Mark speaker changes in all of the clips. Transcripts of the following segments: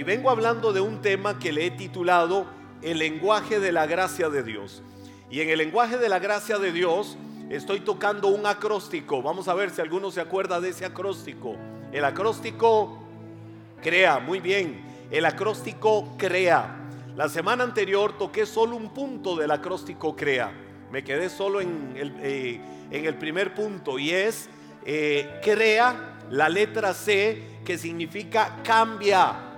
Speaker 1: y vengo hablando de un tema que le he titulado El lenguaje de la gracia de Dios. Y en el lenguaje de la gracia de Dios estoy tocando un acróstico. Vamos a ver si alguno se acuerda de ese acróstico. El acróstico crea, muy bien. El acróstico crea. La semana anterior toqué solo un punto del acróstico crea. Me quedé solo en el, eh, en el primer punto y es eh, crea la letra C que significa cambia,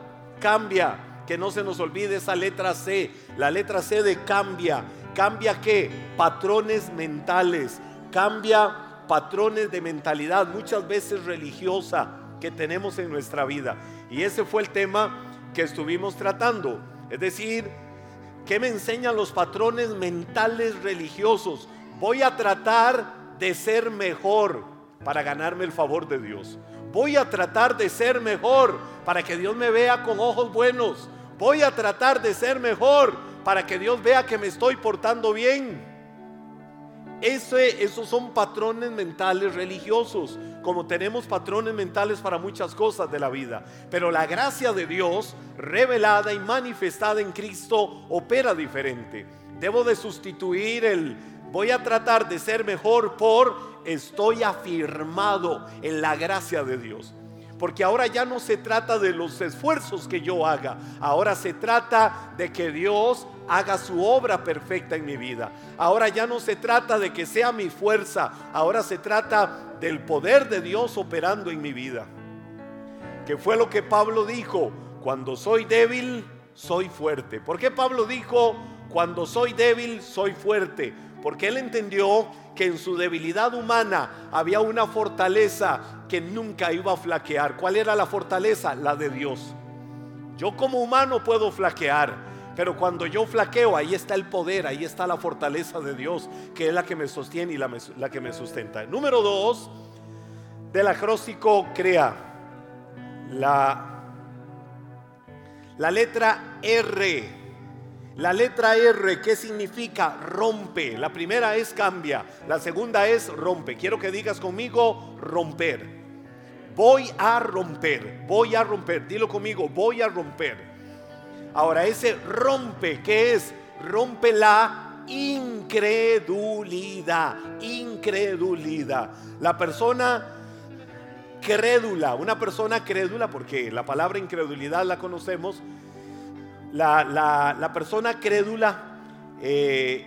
Speaker 1: cambia. Que no se nos olvide esa letra C, la letra C de cambia. ¿Cambia qué? Patrones mentales, cambia patrones de mentalidad, muchas veces religiosa, que tenemos en nuestra vida. Y ese fue el tema que estuvimos tratando. Es decir, ¿qué me enseñan los patrones mentales religiosos? Voy a tratar de ser mejor para ganarme el favor de Dios. Voy a tratar de ser mejor para que Dios me vea con ojos buenos. Voy a tratar de ser mejor para que Dios vea que me estoy portando bien. Ese, esos son patrones mentales religiosos, como tenemos patrones mentales para muchas cosas de la vida. Pero la gracia de Dios, revelada y manifestada en Cristo, opera diferente. Debo de sustituir el voy a tratar de ser mejor por estoy afirmado en la gracia de Dios. Porque ahora ya no se trata de los esfuerzos que yo haga, ahora se trata de que Dios haga su obra perfecta en mi vida. Ahora ya no se trata de que sea mi fuerza, ahora se trata del poder de Dios operando en mi vida. Que fue lo que Pablo dijo, cuando soy débil, soy fuerte. ¿Por qué Pablo dijo, cuando soy débil, soy fuerte? Porque él entendió que en su debilidad humana había una fortaleza que nunca iba a flaquear. ¿Cuál era la fortaleza? La de Dios. Yo como humano puedo flaquear, pero cuando yo flaqueo, ahí está el poder, ahí está la fortaleza de Dios, que es la que me sostiene y la, que me sustenta. Número dos, del acróstico crea la, la letra R la letra R, ¿qué significa? Rompe. La primera es cambia, la segunda es rompe. Quiero que digas conmigo romper. Voy a romper, voy a romper. Dilo conmigo, voy a romper. Ahora, ese rompe, ¿qué es? Rompe la incredulidad, incredulidad. La persona crédula, una persona crédula, porque la palabra incredulidad la conocemos, la, persona crédula, eh,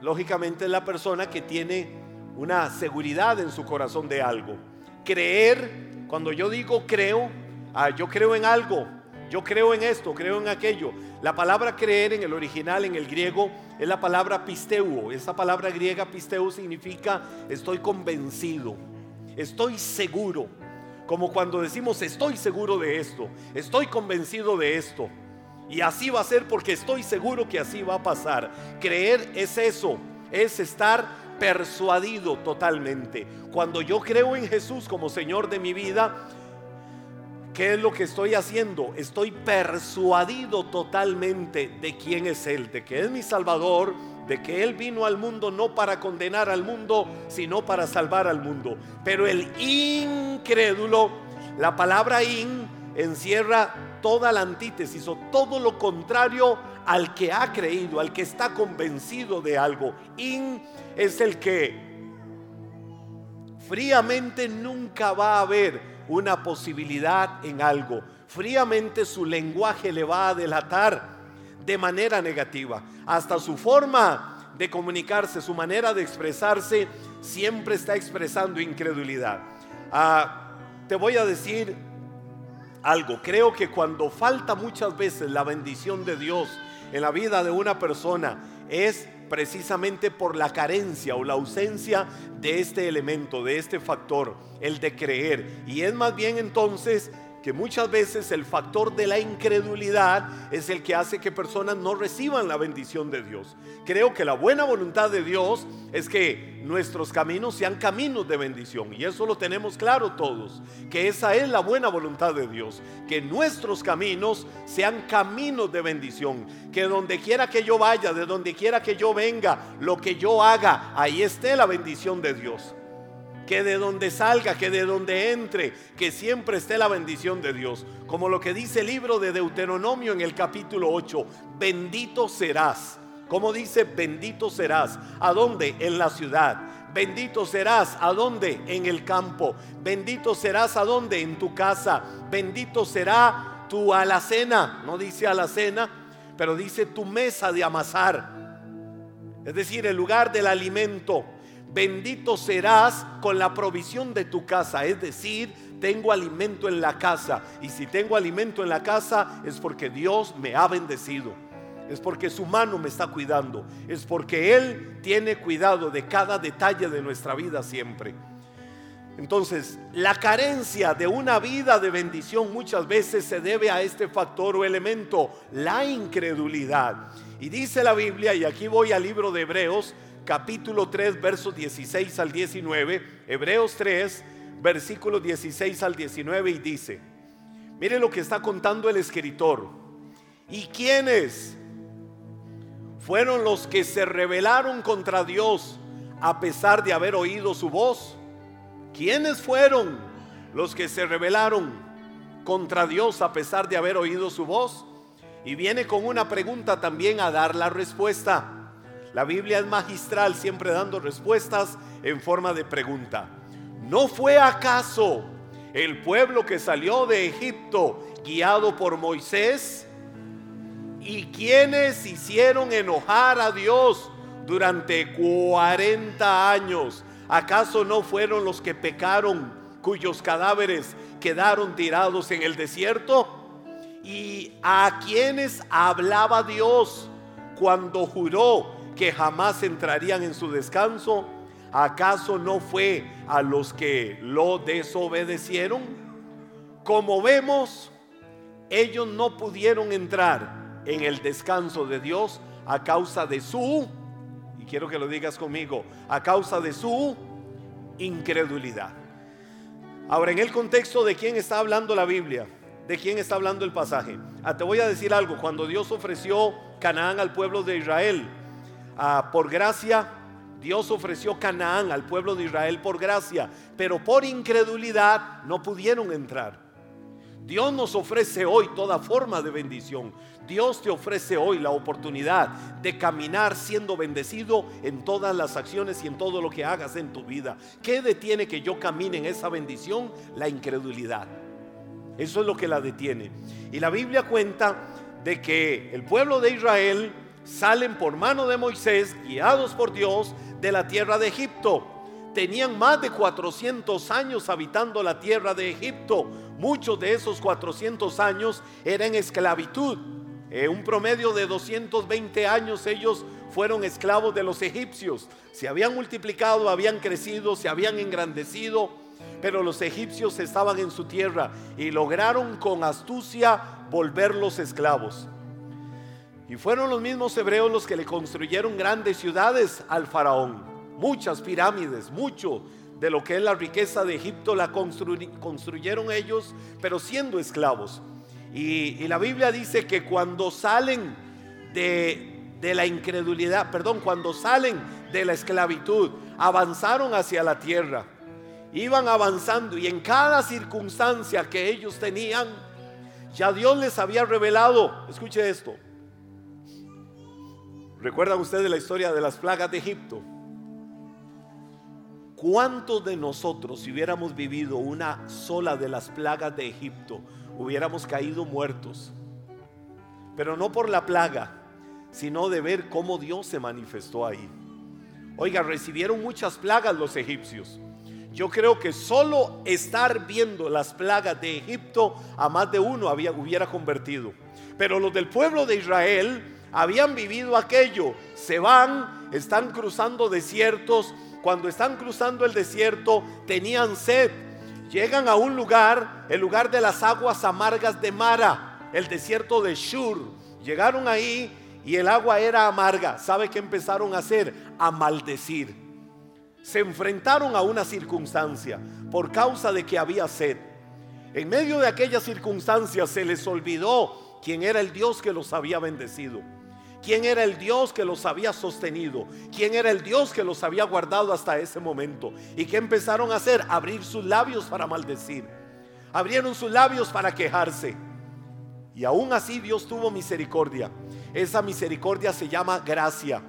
Speaker 1: lógicamente, es la persona que tiene una seguridad en su corazón de algo. Creer, cuando yo digo creo, ah, yo creo en algo, yo creo en esto, creo en aquello. La palabra creer en el original, en el griego, es la palabra pisteuo. Esa palabra griega pisteuo significa estoy convencido, estoy seguro. Como cuando decimos estoy seguro de esto, estoy convencido de esto. Y así va a ser porque estoy seguro que así va a pasar. Creer es eso, es estar persuadido totalmente. Cuando yo creo en Jesús como Señor de mi vida, ¿qué es lo que estoy haciendo? Estoy persuadido totalmente de quién es Él, de que es mi Salvador, de que Él vino al mundo no para condenar al mundo, sino para salvar al mundo. Pero el incrédulo, la palabra in encierra toda la antítesis o todo lo contrario al que ha creído, al que está convencido de algo. In es el que fríamente nunca va a haber una posibilidad en algo. Fríamente su lenguaje le va a delatar de manera negativa. Hasta su forma de comunicarse, su manera de expresarse, siempre está expresando incredulidad. Ah, te voy a decir algo. Creo que cuando falta muchas veces la bendición de Dios en la vida de una persona es precisamente por la carencia o la ausencia de este elemento, de este factor, el de creer. Y es más bien entonces que muchas veces el factor de la incredulidad es el que hace que personas no reciban la bendición de Dios. Creo que la buena voluntad de Dios es que nuestros caminos sean caminos de bendición y eso lo tenemos claro todos, que esa es la buena voluntad de Dios, que nuestros caminos sean caminos de bendición, que donde quiera que yo vaya, de donde quiera que yo venga, lo que yo haga, ahí esté la bendición de Dios. que de donde salga, que de donde entre, que siempre esté la bendición de Dios. Como lo que dice el libro de Deuteronomio en el capítulo 8, bendito serás. Como dice, bendito serás. ¿A dónde? En la ciudad. Bendito serás. ¿A dónde? En el campo. Bendito serás. ¿A dónde? En tu casa. Bendito será tu alacena. No dice alacena, pero dice tu mesa de amasar. Es decir, el lugar del alimento bendito serás con la provisión de tu casa. Es decir, tengo alimento en la casa. Y si tengo alimento en la casa es porque Dios me ha bendecido. Es porque su mano me está cuidando. Es porque Él tiene cuidado de cada detalle de nuestra vida siempre. Entonces, la carencia de una vida de bendición muchas veces se debe a este factor o elemento, la incredulidad. Y dice la Biblia, y aquí voy al libro de Hebreos, capítulo 3, versos 16 al 19, Hebreos 3, versículos 16 al 19 y dice, mire lo que está contando el escritor. ¿Y quiénes fueron los que se rebelaron contra Dios a pesar de haber oído su voz? ¿Quiénes fueron los que se rebelaron contra Dios a pesar de haber oído su voz? Y viene con una pregunta también a dar la respuesta. La Biblia es magistral, siempre dando respuestas en forma de pregunta. ¿No fue acaso el pueblo que salió de Egipto guiado por Moisés? ¿Y quienes hicieron enojar a Dios durante 40 años? ¿Acaso no fueron los que pecaron cuyos cadáveres quedaron tirados en el desierto? ¿Y a quienes hablaba Dios cuando juró que jamás entrarían en su descanso? ¿Acaso no fue a los que lo desobedecieron? Como vemos, ellos no pudieron entrar en el descanso de Dios a causa de su, y quiero que lo digas conmigo, a causa de su incredulidad. Ahora, en el contexto de quién está hablando la Biblia, de quién está hablando el pasaje. Ah, te voy a decir algo, cuando Dios ofreció Canaán al pueblo de Israel, Ah, por gracia, Dios ofreció Canaán al pueblo de Israel por gracia, pero por incredulidad no pudieron entrar. Dios nos ofrece hoy toda forma de bendición. Dios te ofrece hoy la oportunidad de caminar siendo bendecido en todas las acciones y en todo lo que hagas en tu vida. ¿Qué detiene que yo camine en esa bendición? La incredulidad. Eso es lo que la detiene. Y la Biblia cuenta de que el pueblo de Israel salen por mano de Moisés, guiados por Dios, de la tierra de Egipto. Tenían más de 400 años habitando la tierra de Egipto. Muchos de esos 400 años eran esclavitud. En un promedio de 220 años ellos fueron esclavos de los egipcios. Se habían multiplicado, habían crecido, se habían engrandecido, pero los egipcios estaban en su tierra y lograron con astucia volverlos esclavos. Y fueron los mismos hebreos los que le construyeron grandes ciudades al faraón, muchas pirámides, mucho de lo que es la riqueza de Egipto la construyeron ellos, pero siendo esclavos. Y, la Biblia dice que cuando salen de, de la incredulidad, perdón, cuando salen de la esclavitud, avanzaron hacia la tierra, iban avanzando y en cada circunstancia que ellos tenían, ya Dios les había revelado, escuche esto, ¿Recuerdan ustedes la historia de las plagas de Egipto? ¿Cuántos de nosotros, si hubiéramos vivido una sola de las plagas de Egipto, hubiéramos caído muertos? Pero no por la plaga, sino de ver cómo Dios se manifestó ahí. Oiga, recibieron muchas plagas los egipcios. Yo creo que solo estar viendo las plagas de Egipto a más de uno hubiera convertido. Pero los del pueblo de Israel habían vivido aquello, se van, están cruzando desiertos, cuando están cruzando el desierto tenían sed, llegan a un lugar, el lugar de las aguas amargas de Mara, el desierto de Shur, llegaron ahí y el agua era amarga, ¿sabe qué empezaron a hacer? A maldecir. Se enfrentaron a una circunstancia por causa de que había sed. En medio de aquella circunstancia se les olvidó quién era el Dios que los había bendecido quién era el Dios que los había sostenido, quién era el Dios que los había guardado hasta ese momento. ¿Y qué empezaron a hacer? Abrir sus labios para maldecir. Abrieron sus labios para quejarse. Y aún así Dios tuvo misericordia. Esa misericordia se llama gracia.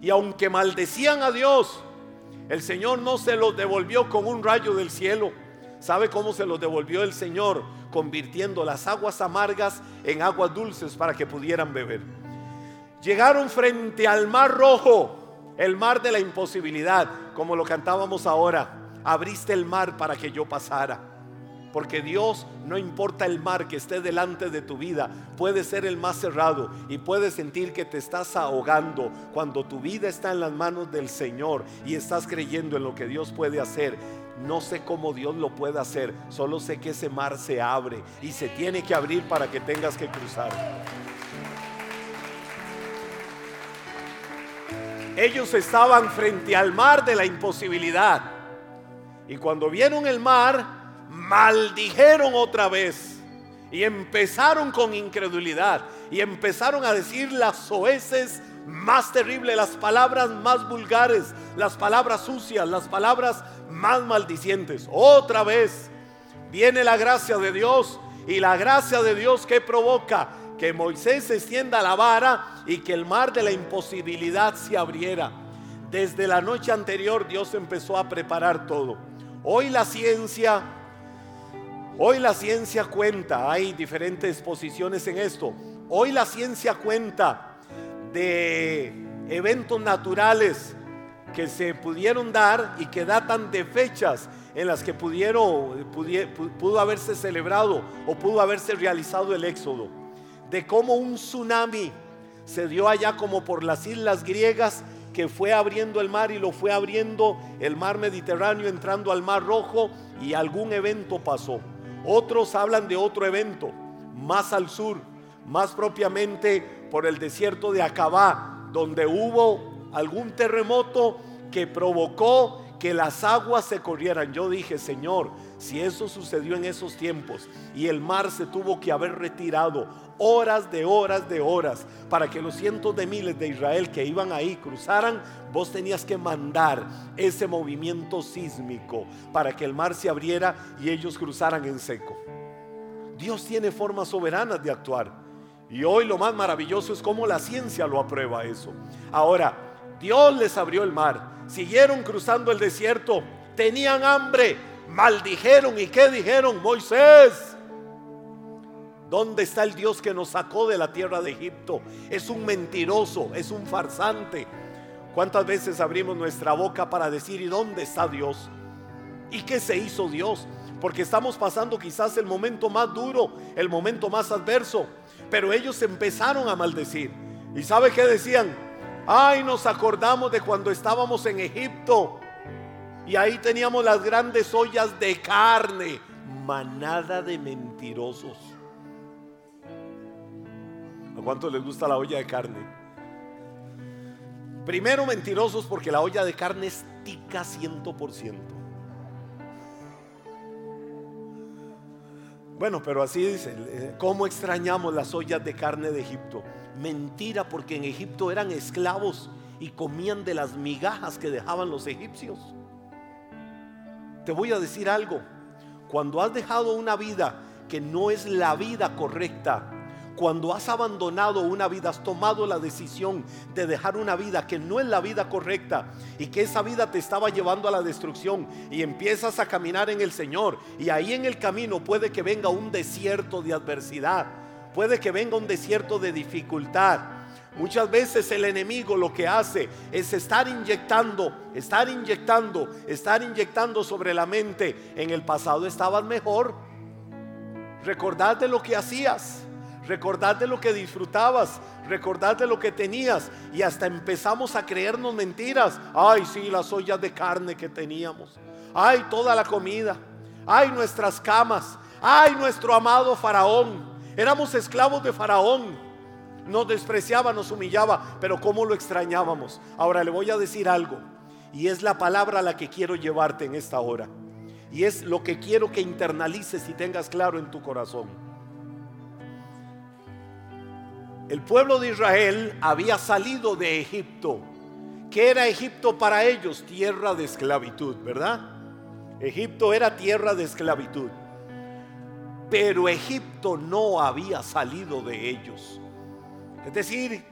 Speaker 1: Y aunque maldecían a Dios, el Señor no se los devolvió con un rayo del cielo. ¿Sabe cómo se los devolvió el Señor? Convirtiendo las aguas amargas en aguas dulces para que pudieran beber. Llegaron frente al mar rojo, el mar de la imposibilidad, como lo cantábamos ahora. Abriste el mar para que yo pasara. Porque Dios, no importa el mar que esté delante de tu vida, puede ser el más cerrado y puedes sentir que te estás ahogando cuando tu vida está en las manos del Señor y estás creyendo en lo que Dios puede hacer. No sé cómo Dios lo puede hacer, solo sé que ese mar se abre y se tiene que abrir para que tengas que cruzar. Ellos estaban frente al mar de la imposibilidad. Y cuando vieron el mar, maldijeron otra vez y empezaron con incredulidad y empezaron a decir las soeces más terribles, las palabras más vulgares, las palabras sucias, las palabras más maldicientes. Otra vez viene la gracia de Dios y la gracia de Dios que provoca que Moisés extienda la vara y que el mar de la imposibilidad se abriera. Desde la noche anterior Dios empezó a preparar todo. Hoy la ciencia Hoy la ciencia cuenta, hay diferentes posiciones en esto. Hoy la ciencia cuenta de eventos naturales que se pudieron dar y que datan de fechas en las que pudieron, pudo haberse celebrado o pudo haberse realizado el éxodo. De cómo un tsunami se dio allá como por las islas griegas que fue abriendo el mar y lo fue abriendo el mar Mediterráneo entrando al mar rojo y algún evento pasó. Otros hablan de otro evento más al sur, más propiamente por el desierto de Acabá, donde hubo algún terremoto que provocó que las aguas se corrieran. Yo dije, Señor, si eso sucedió en esos tiempos y el mar se tuvo que haber retirado horas de horas de horas para que los cientos de miles de Israel que iban ahí cruzaran, vos tenías que mandar ese movimiento sísmico para que el mar se abriera y ellos cruzaran en seco. Dios tiene formas soberanas de actuar. Y hoy lo más maravilloso es cómo la ciencia lo aprueba eso. Ahora, Dios les abrió el mar, siguieron cruzando el desierto, tenían hambre, maldijeron y qué dijeron, Moisés, ¿dónde está el Dios que nos sacó de la tierra de Egipto? Es un mentiroso, es un farsante. ¿Cuántas veces abrimos nuestra boca para decir, ¿y dónde está Dios? ¿Y qué se hizo Dios? Porque estamos pasando quizás el momento más duro, el momento más adverso. Pero ellos empezaron a maldecir. ¿Y sabe qué decían? Ay, nos acordamos de cuando estábamos en Egipto y ahí teníamos las grandes ollas de carne, manada de mentirosos. ¿A cuánto les gusta la olla de carne? Primero mentirosos porque la olla de carne es tica ciento por ciento. Bueno, pero así dice, eh, ¿cómo extrañamos las ollas de carne de Egipto? Mentira, porque en Egipto eran esclavos y comían de las migajas que dejaban los egipcios. Te voy a decir algo, cuando has dejado una vida que no es la vida correcta, cuando has abandonado una vida, has tomado la decisión de dejar una vida que no es la vida correcta y que esa vida te estaba llevando a la destrucción y empiezas a caminar en el Señor y ahí en el camino puede que venga un desierto de adversidad, puede que venga un desierto de dificultad. Muchas veces el enemigo lo que hace es estar inyectando, estar inyectando, estar inyectando sobre la mente. En el pasado estabas mejor. Recordad de lo que hacías. Recordad de lo que disfrutabas, recordad de lo que tenías y hasta empezamos a creernos mentiras. Ay, sí, las ollas de carne que teníamos. Ay, toda la comida. Ay, nuestras camas. Ay, nuestro amado faraón. Éramos esclavos de faraón. Nos despreciaba, nos humillaba, pero cómo lo extrañábamos. Ahora le voy a decir algo y es la palabra a la que quiero llevarte en esta hora. Y es lo que quiero que internalices y tengas claro en tu corazón. El pueblo de Israel había salido de Egipto. ¿Qué era Egipto para ellos? Tierra de esclavitud, ¿verdad? Egipto era tierra de esclavitud. Pero Egipto no había salido de ellos. Es decir,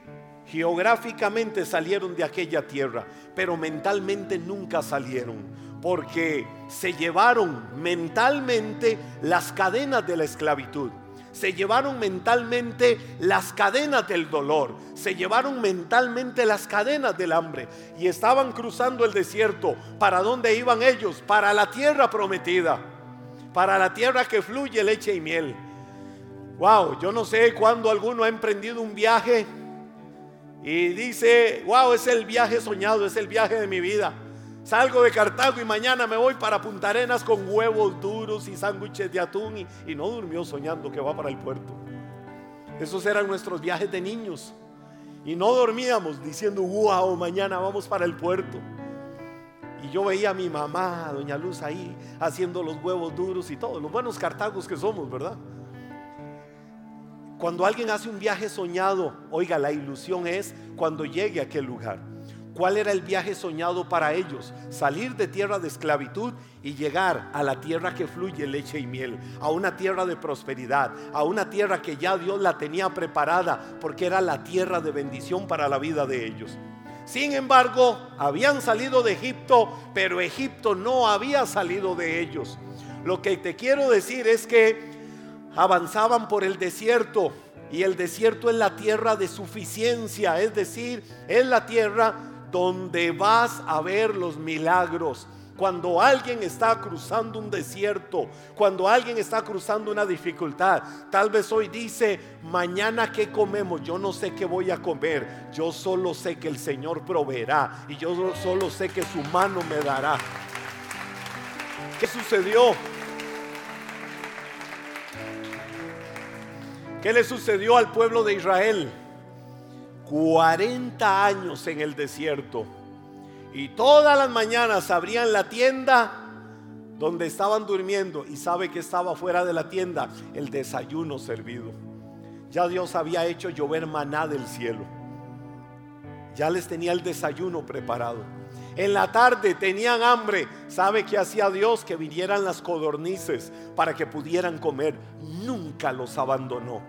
Speaker 1: geográficamente salieron de aquella tierra, pero mentalmente nunca salieron, porque se llevaron mentalmente las cadenas de la esclavitud se llevaron mentalmente las cadenas del dolor, se llevaron mentalmente las cadenas del hambre y estaban cruzando el desierto. ¿Para dónde iban ellos? Para la tierra prometida, para la tierra que fluye leche y miel. Wow, yo no sé cuándo alguno ha emprendido un viaje y dice, wow, es el viaje soñado, es el viaje de mi vida. Salgo de Cartago y mañana me voy para Punta Arenas con huevos duros y sándwiches de atún y, no durmió soñando que va para el puerto. Esos eran nuestros viajes de niños. Y no dormíamos diciendo, wow, mañana vamos para el puerto. Y yo veía a mi mamá, doña Luz, ahí haciendo los huevos duros y todo, los buenos cartagos que somos, ¿verdad? Cuando alguien hace un viaje soñado, oiga, la ilusión es cuando llegue a aquel lugar. ¿Cuál era el viaje soñado para ellos? Salir de tierra de esclavitud y llegar a la tierra que fluye leche y miel, a una tierra de prosperidad, a una tierra que ya Dios la tenía preparada porque era la tierra de bendición para la vida de ellos. Sin embargo, habían salido de Egipto, pero Egipto no había salido de ellos. Lo que te quiero decir es que avanzaban por el desierto y el desierto es la tierra de suficiencia, es decir, es la tierra donde vas a ver los milagros. Cuando alguien está cruzando un desierto, cuando alguien está cruzando una dificultad, tal vez hoy dice, mañana qué comemos, yo no sé qué voy a comer, yo solo sé que el Señor proveerá y yo solo sé que su mano me dará. ¿Qué sucedió? ¿Qué le sucedió al pueblo de Israel? 40 años en el desierto. Y todas las mañanas abrían la tienda donde estaban durmiendo y sabe que estaba fuera de la tienda el desayuno servido. Ya Dios había hecho llover maná del cielo. Ya les tenía el desayuno preparado. En la tarde tenían hambre. ¿Sabe que hacía Dios? Que vinieran las codornices para que pudieran comer. Nunca los abandonó.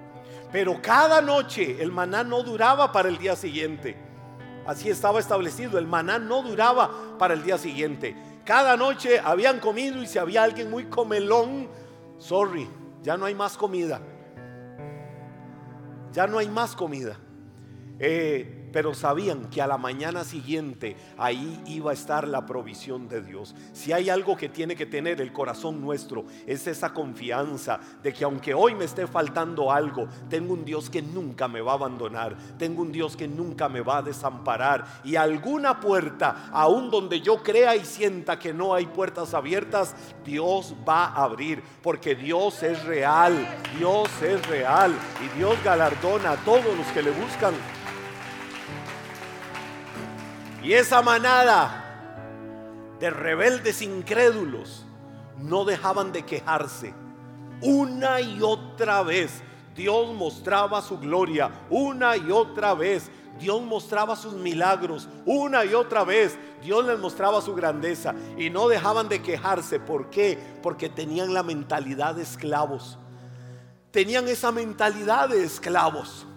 Speaker 1: Pero cada noche el maná no duraba para el día siguiente. Así estaba establecido. El maná no duraba para el día siguiente. Cada noche habían comido y si había alguien muy comelón, sorry, ya no hay más comida. Ya no hay más comida. Eh, pero sabían que a la mañana siguiente ahí iba a estar la provisión de Dios. Si hay algo que tiene que tener el corazón nuestro, es esa confianza de que aunque hoy me esté faltando algo, tengo un Dios que nunca me va a abandonar, tengo un Dios que nunca me va a desamparar y alguna puerta, aún donde yo crea y sienta que no hay puertas abiertas, Dios va a abrir, porque Dios es real, Dios es real y Dios galardona a todos los que le buscan y esa manada de rebeldes incrédulos no dejaban de quejarse. Una y otra vez Dios mostraba su gloria. Una y otra vez Dios mostraba sus milagros. Una y otra vez Dios les mostraba su grandeza. Y no dejaban de quejarse. ¿Por qué? Porque tenían la mentalidad de esclavos. Tenían esa mentalidad de esclavos.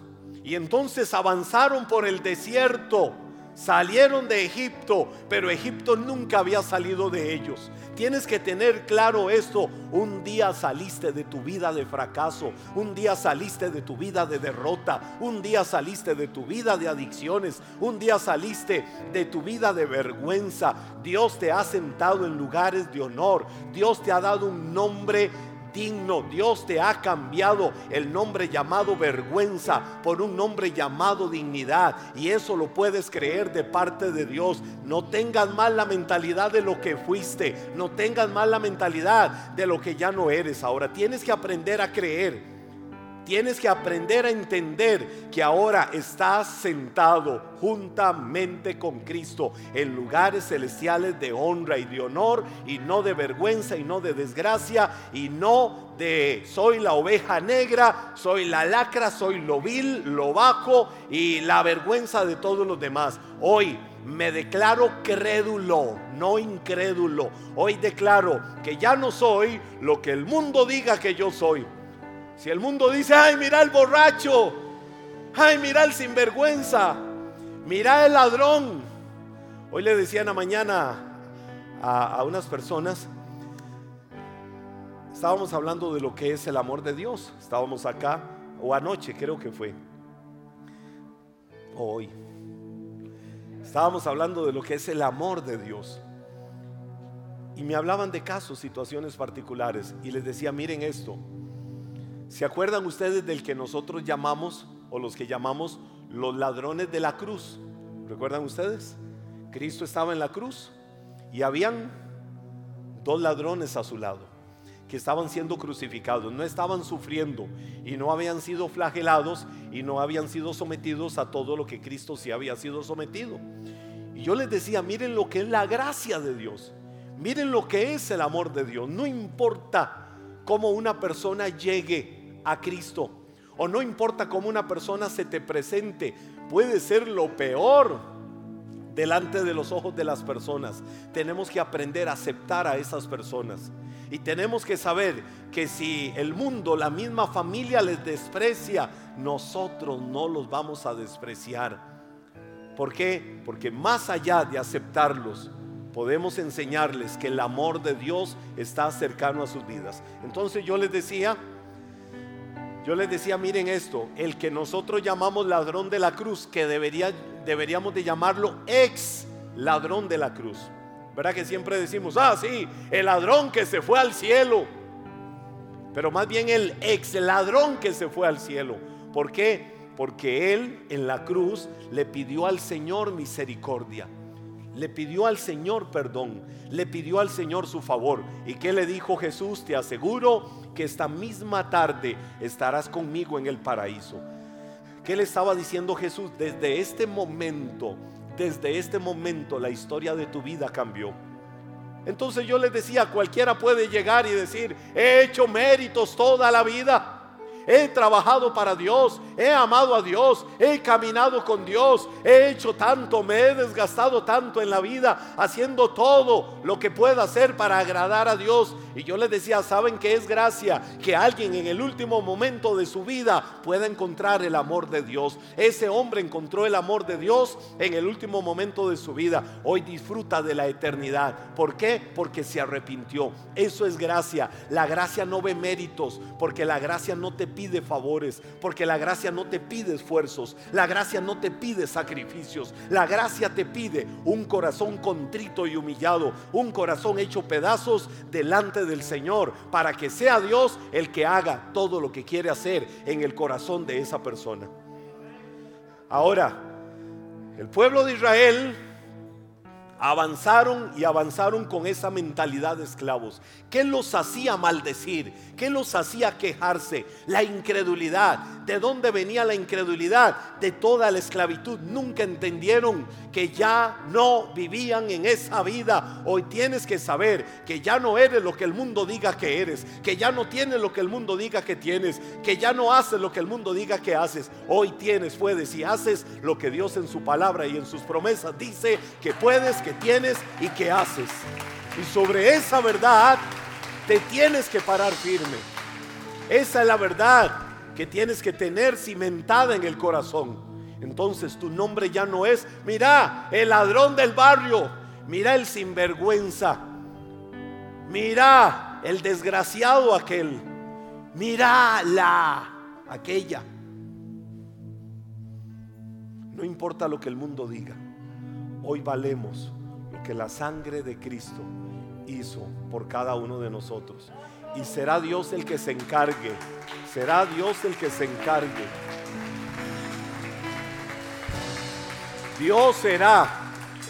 Speaker 1: Y entonces avanzaron por el desierto Salieron de Egipto, pero Egipto nunca había salido de ellos. Tienes que tener claro esto. Un día saliste de tu vida de fracaso, un día saliste de tu vida de derrota, un día saliste de tu vida de adicciones, un día saliste de tu vida de vergüenza. Dios te ha sentado en lugares de honor. Dios te ha dado un nombre digno. Dios te ha cambiado el nombre llamado vergüenza por un nombre llamado dignidad. Y eso lo puedes creer de parte de Dios. No tengas mal la mentalidad de lo que fuiste. No tengas mal la mentalidad de lo que ya no eres. Ahora tienes que aprender a creer Tienes que aprender a entender que ahora estás sentado juntamente con Cristo en lugares celestiales de honra y de honor y no de vergüenza y no de desgracia y no de soy la oveja negra, soy la lacra, soy lo vil, lo bajo y la vergüenza de todos los demás. Hoy me declaro crédulo, no incrédulo. Hoy declaro que ya no soy lo que el mundo diga que yo soy si el mundo dice, ay, mira el borracho, ay, mira el sinvergüenza, mira el ladrón. Hoy le decían a mañana a, a unas personas, estábamos hablando de lo que es el amor de Dios. Estábamos acá, o anoche creo que fue, hoy. Estábamos hablando de lo que es el amor de Dios. Y me hablaban de casos, situaciones particulares. Y les decía, miren esto, ¿Se acuerdan ustedes del que nosotros llamamos, o los que llamamos, los ladrones de la cruz? ¿Recuerdan ustedes? Cristo estaba en la cruz y habían dos ladrones a su lado que estaban siendo crucificados, no estaban sufriendo y no habían sido flagelados y no habían sido sometidos a todo lo que Cristo sí había sido sometido. Y yo les decía, miren lo que es la gracia de Dios, miren lo que es el amor de Dios, no importa cómo una persona llegue a Cristo. O no importa cómo una persona se te presente, puede ser lo peor delante de los ojos de las personas. Tenemos que aprender a aceptar a esas personas. Y tenemos que saber que si el mundo, la misma familia les desprecia, nosotros no los vamos a despreciar. ¿Por qué? Porque más allá de aceptarlos, podemos enseñarles que el amor de Dios está cercano a sus vidas. Entonces yo les decía, yo les decía, miren esto, el que nosotros llamamos ladrón de la cruz, que debería, deberíamos de llamarlo ex ladrón de la cruz. ¿Verdad que siempre decimos, ah, sí, el ladrón que se fue al cielo? Pero más bien el ex ladrón que se fue al cielo. ¿Por qué? Porque él en la cruz le pidió al Señor misericordia. Le pidió al Señor perdón, le pidió al Señor su favor. ¿Y qué le dijo Jesús? Te aseguro que esta misma tarde estarás conmigo en el paraíso. ¿Qué le estaba diciendo Jesús? Desde este momento, desde este momento la historia de tu vida cambió. Entonces yo les decía, cualquiera puede llegar y decir, he hecho méritos toda la vida. He trabajado para Dios, he amado a Dios, he caminado con Dios, he hecho tanto, me he desgastado tanto en la vida, haciendo todo lo que pueda hacer para agradar a Dios. Y yo les decía, ¿saben que es gracia? Que alguien en el último momento de su vida pueda encontrar el amor de Dios. Ese hombre encontró el amor de Dios en el último momento de su vida. Hoy disfruta de la eternidad. ¿Por qué? Porque se arrepintió. Eso es gracia. La gracia no ve méritos, porque la gracia no te pide favores, porque la gracia no te pide esfuerzos, la gracia no te pide sacrificios, la gracia te pide un corazón contrito y humillado, un corazón hecho pedazos delante del Señor, para que sea Dios el que haga todo lo que quiere hacer en el corazón de esa persona. Ahora, el pueblo de Israel avanzaron y avanzaron con esa mentalidad de esclavos. ¿Qué los hacía maldecir? ¿Qué los hacía quejarse? La incredulidad. ¿De dónde venía la incredulidad? De toda la esclavitud. Nunca entendieron que ya no vivían en esa vida. Hoy tienes que saber que ya no eres lo que el mundo diga que eres, que ya no tienes lo que el mundo diga que tienes, que ya no haces lo que el mundo diga que haces. Hoy tienes, puedes y haces lo que Dios en su palabra y en sus promesas dice que puedes, que tienes y que haces. Y sobre esa verdad te tienes que parar firme. Esa es la verdad que tienes que tener cimentada en el corazón. Entonces tu nombre ya no es, mira, el ladrón del barrio, mira el sinvergüenza, mira el desgraciado aquel, mira la aquella. No importa lo que el mundo diga, hoy valemos que la sangre de Cristo hizo por cada uno de nosotros. Y será Dios el que se encargue, será Dios el que se encargue. Dios será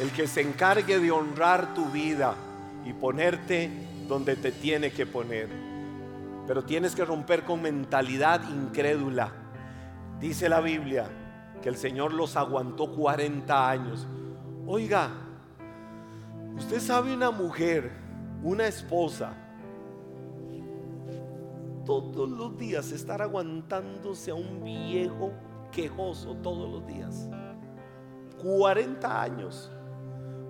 Speaker 1: el que se encargue de honrar tu vida y ponerte donde te tiene que poner. Pero tienes que romper con mentalidad incrédula. Dice la Biblia que el Señor los aguantó 40 años. Oiga, usted sabe una mujer, una esposa, todos los días estar aguantándose a un viejo quejoso todos los días. 40 años.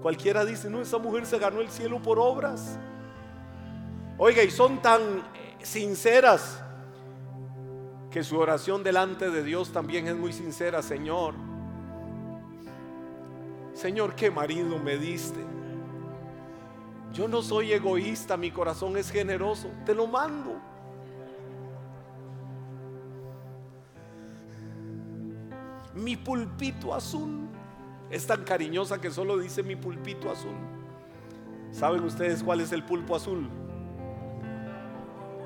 Speaker 1: Cualquiera dice, no, esa mujer se ganó el cielo por obras. Oiga, y son tan eh, sinceras que su oración delante de Dios también es muy sincera, Señor. Señor, qué marido me diste. Yo no soy egoísta, mi corazón es generoso, te lo mando. Mi pulpito azul es tan cariñosa que solo dice mi pulpito azul. ¿Saben ustedes cuál es el pulpo azul?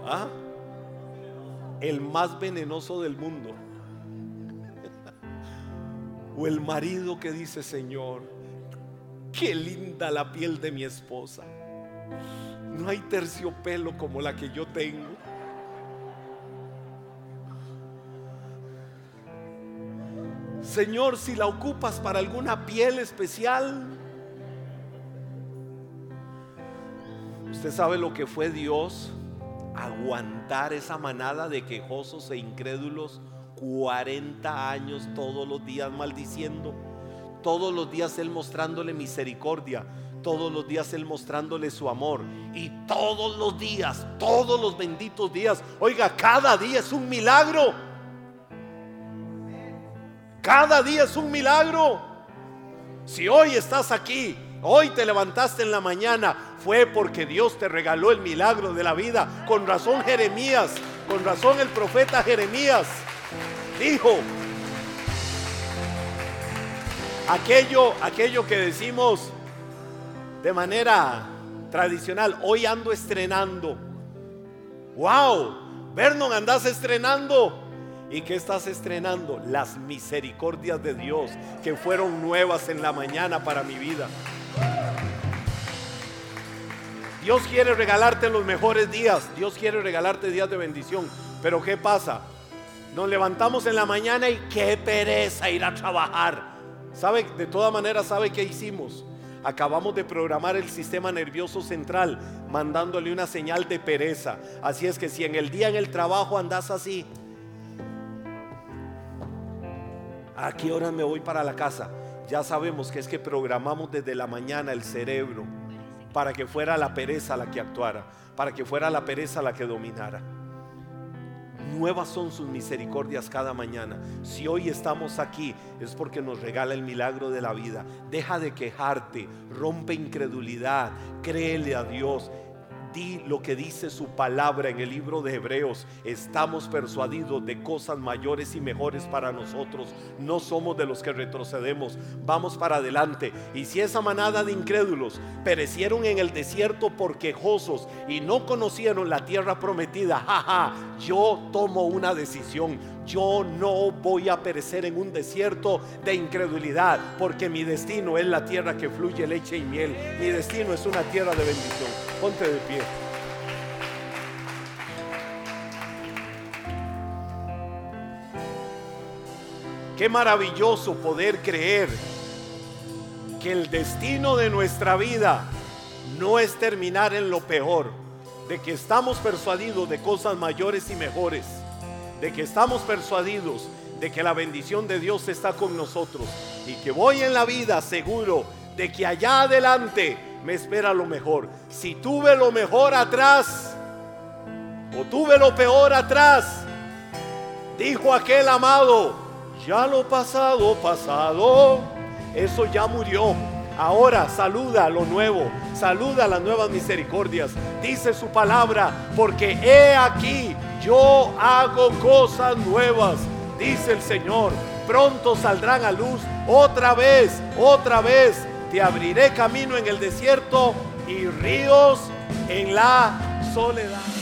Speaker 1: ¿Ah? El más venenoso del mundo. O el marido que dice, Señor, qué linda la piel de mi esposa. No hay terciopelo como la que yo tengo. Señor, si la ocupas para alguna piel especial. Usted sabe lo que fue Dios aguantar esa manada de quejosos e incrédulos 40 años todos los días maldiciendo. Todos los días Él mostrándole misericordia. Todos los días Él mostrándole su amor. Y todos los días, todos los benditos días. Oiga, cada día es un milagro. Cada día es un milagro. Si hoy estás aquí, hoy te levantaste en la mañana, fue porque Dios te regaló el milagro de la vida. Con razón Jeremías, con razón el profeta Jeremías dijo, aquello, aquello que decimos de manera tradicional, hoy ando estrenando. Wow, Vernon, andas estrenando. ¿Y qué estás estrenando? Las misericordias de Dios que fueron nuevas en la mañana para mi vida. Dios quiere regalarte los mejores días. Dios quiere regalarte días de bendición. Pero ¿qué pasa? Nos levantamos en la mañana y qué pereza ir a trabajar. ¿Sabe? De todas maneras, ¿sabe qué hicimos? Acabamos de programar el sistema nervioso central mandándole una señal de pereza. Así es que si en el día en el trabajo andas así, ¿A qué hora me voy para la casa? Ya sabemos que es que programamos desde la mañana el cerebro para que fuera la pereza la que actuara, para que fuera la pereza la que dominara. Nuevas son sus misericordias cada mañana. Si hoy estamos aquí es porque nos regala el milagro de la vida. Deja de quejarte, rompe incredulidad, créele a Dios lo que dice su palabra en el libro de Hebreos. Estamos persuadidos de cosas mayores y mejores para nosotros. No somos de los que retrocedemos. Vamos para adelante. Y si esa manada de incrédulos perecieron en el desierto por quejosos y no conocieron la tierra prometida, jaja, yo tomo una decisión. Yo no voy a perecer en un desierto de incredulidad, porque mi destino es la tierra que fluye leche y miel. Mi destino es una tierra de bendición. Ponte de pie. Qué maravilloso poder creer que el destino de nuestra vida no es terminar en lo peor, de que estamos persuadidos de cosas mayores y mejores, de que estamos persuadidos de que la bendición de Dios está con nosotros y que voy en la vida seguro de que allá adelante me espera lo mejor. Si tuve lo mejor atrás o tuve lo peor atrás, dijo aquel amado, ya lo pasado, pasado, eso ya murió. Ahora saluda lo nuevo, saluda las nuevas misericordias. Dice su palabra, porque he aquí, yo hago cosas nuevas, dice el Señor. Pronto saldrán a luz otra vez, otra vez te abriré camino en el desierto y ríos en la soledad.